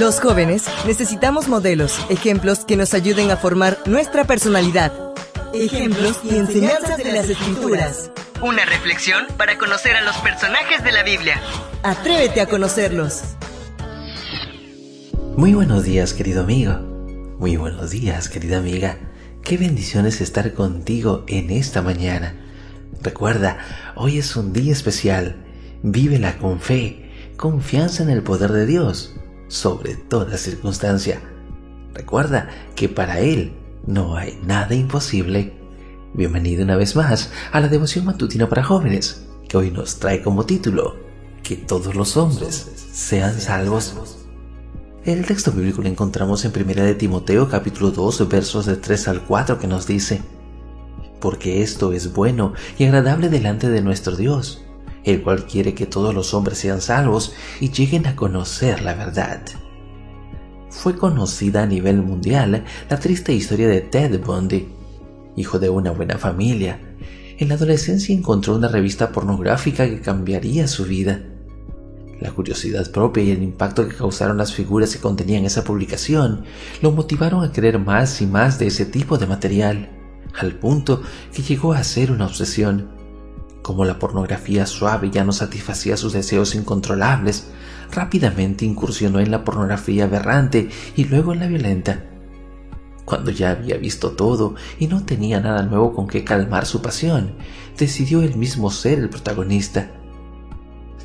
Los jóvenes necesitamos modelos, ejemplos que nos ayuden a formar nuestra personalidad. Ejemplos y enseñanzas de las escrituras. Una reflexión para conocer a los personajes de la Biblia. Atrévete a conocerlos. Muy buenos días, querido amigo. Muy buenos días, querida amiga. Qué bendiciones estar contigo en esta mañana. Recuerda, hoy es un día especial. Vívela con fe, confianza en el poder de Dios, sobre toda circunstancia. Recuerda que para Él no hay nada imposible. Bienvenido una vez más a la devoción matutina para jóvenes, que hoy nos trae como título Que todos los hombres sean salvos. El texto bíblico lo encontramos en 1 de Timoteo capítulo 2 versos de 3 al 4 que nos dice, Porque esto es bueno y agradable delante de nuestro Dios, el cual quiere que todos los hombres sean salvos y lleguen a conocer la verdad. Fue conocida a nivel mundial la triste historia de Ted Bundy, hijo de una buena familia. En la adolescencia encontró una revista pornográfica que cambiaría su vida la curiosidad propia y el impacto que causaron las figuras que contenían esa publicación lo motivaron a querer más y más de ese tipo de material, al punto que llegó a ser una obsesión. Como la pornografía suave ya no satisfacía sus deseos incontrolables, rápidamente incursionó en la pornografía aberrante y luego en la violenta. Cuando ya había visto todo y no tenía nada nuevo con que calmar su pasión, decidió él mismo ser el protagonista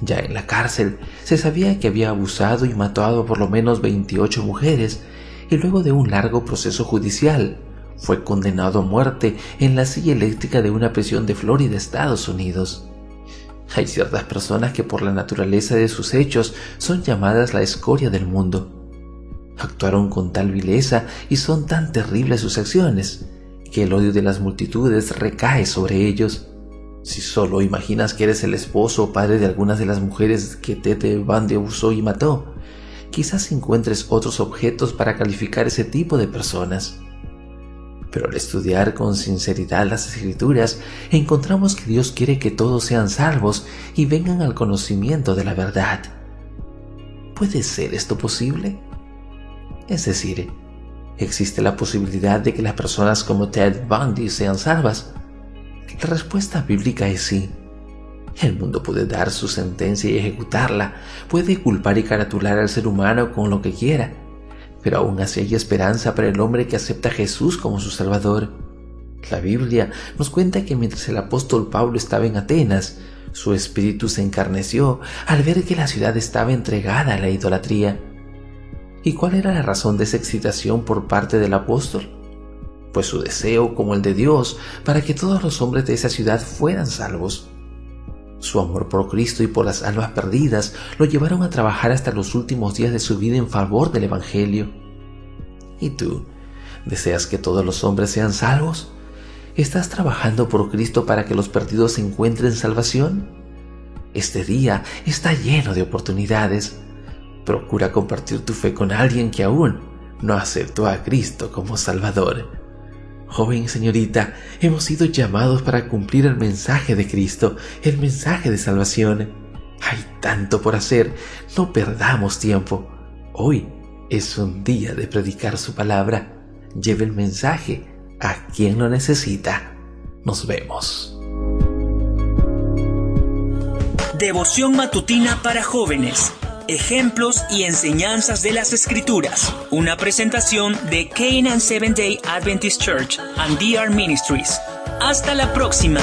ya en la cárcel se sabía que había abusado y matado a por lo menos 28 mujeres y luego de un largo proceso judicial fue condenado a muerte en la silla eléctrica de una prisión de Florida, Estados Unidos. Hay ciertas personas que por la naturaleza de sus hechos son llamadas la escoria del mundo. Actuaron con tal vileza y son tan terribles sus acciones que el odio de las multitudes recae sobre ellos. Si solo imaginas que eres el esposo o padre de algunas de las mujeres que Tete Bundy abusó y mató, quizás encuentres otros objetos para calificar ese tipo de personas. Pero al estudiar con sinceridad las escrituras, encontramos que Dios quiere que todos sean salvos y vengan al conocimiento de la verdad. ¿Puede ser esto posible? Es decir, ¿existe la posibilidad de que las personas como Ted Bundy sean salvas? La respuesta bíblica es sí. El mundo puede dar su sentencia y ejecutarla, puede culpar y caratular al ser humano con lo que quiera, pero aún así hay esperanza para el hombre que acepta a Jesús como su Salvador. La Biblia nos cuenta que mientras el apóstol Pablo estaba en Atenas, su espíritu se encarneció al ver que la ciudad estaba entregada a la idolatría. ¿Y cuál era la razón de esa excitación por parte del apóstol? pues su deseo, como el de Dios, para que todos los hombres de esa ciudad fueran salvos. Su amor por Cristo y por las almas perdidas lo llevaron a trabajar hasta los últimos días de su vida en favor del Evangelio. ¿Y tú? ¿Deseas que todos los hombres sean salvos? ¿Estás trabajando por Cristo para que los perdidos encuentren salvación? Este día está lleno de oportunidades. Procura compartir tu fe con alguien que aún no aceptó a Cristo como Salvador. Joven señorita, hemos sido llamados para cumplir el mensaje de Cristo, el mensaje de salvación. Hay tanto por hacer, no perdamos tiempo. Hoy es un día de predicar su palabra. Lleve el mensaje a quien lo necesita. Nos vemos. Devoción matutina para jóvenes ejemplos y enseñanzas de las Escrituras. Una presentación de Canaan Seventh Day Adventist Church and DR Ministries. Hasta la próxima.